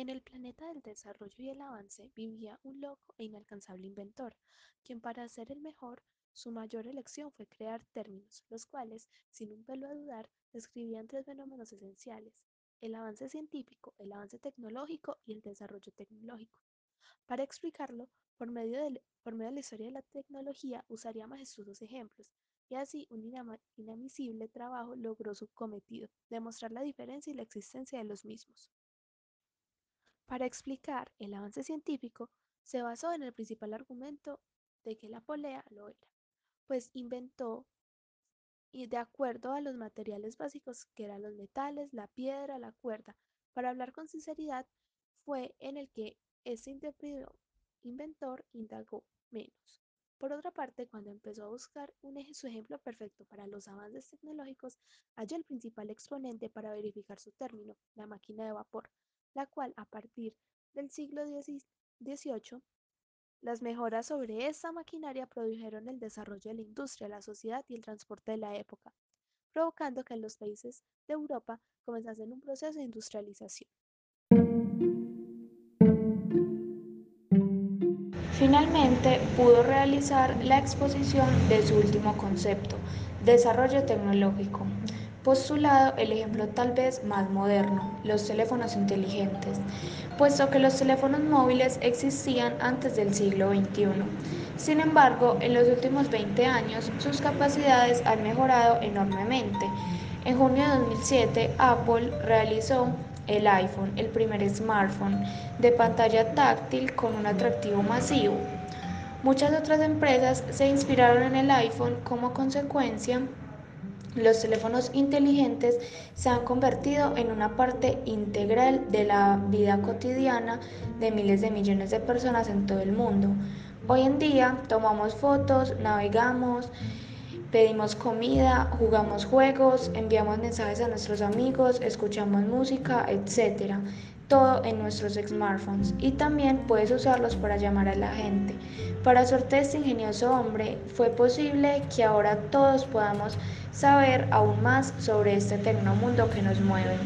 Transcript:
En el planeta del desarrollo y el avance vivía un loco e inalcanzable inventor, quien para ser el mejor, su mayor elección fue crear términos, los cuales, sin un pelo a dudar, describían tres fenómenos esenciales, el avance científico, el avance tecnológico y el desarrollo tecnológico. Para explicarlo, por medio, de, por medio de la historia de la tecnología, usaría majestuosos ejemplos, y así un inamisible trabajo logró su cometido, demostrar la diferencia y la existencia de los mismos. Para explicar el avance científico, se basó en el principal argumento de que la polea lo era, pues inventó y de acuerdo a los materiales básicos que eran los metales, la piedra, la cuerda. Para hablar con sinceridad, fue en el que ese inventor indagó menos. Por otra parte, cuando empezó a buscar un su ejemplo perfecto para los avances tecnológicos, halló el principal exponente para verificar su término, la máquina de vapor, la cual a partir del siglo XVIII, las mejoras sobre esta maquinaria produjeron el desarrollo de la industria, la sociedad y el transporte de la época, provocando que en los países de Europa comenzasen un proceso de industrialización. Finalmente pudo realizar la exposición de su último concepto, desarrollo tecnológico, postulado el ejemplo tal vez más moderno, los teléfonos inteligentes, puesto que los teléfonos móviles existían antes del siglo XXI. Sin embargo, en los últimos 20 años sus capacidades han mejorado enormemente. En junio de 2007, Apple realizó el iPhone, el primer smartphone de pantalla táctil con un atractivo masivo. Muchas otras empresas se inspiraron en el iPhone como consecuencia los teléfonos inteligentes se han convertido en una parte integral de la vida cotidiana de miles de millones de personas en todo el mundo. Hoy en día tomamos fotos, navegamos, pedimos comida, jugamos juegos, enviamos mensajes a nuestros amigos, escuchamos música, etc. Todo en nuestros smartphones y también puedes usarlos para llamar a la gente. Para suerte de este ingenioso hombre fue posible que ahora todos podamos saber aún más sobre este tecnomundo que nos mueve.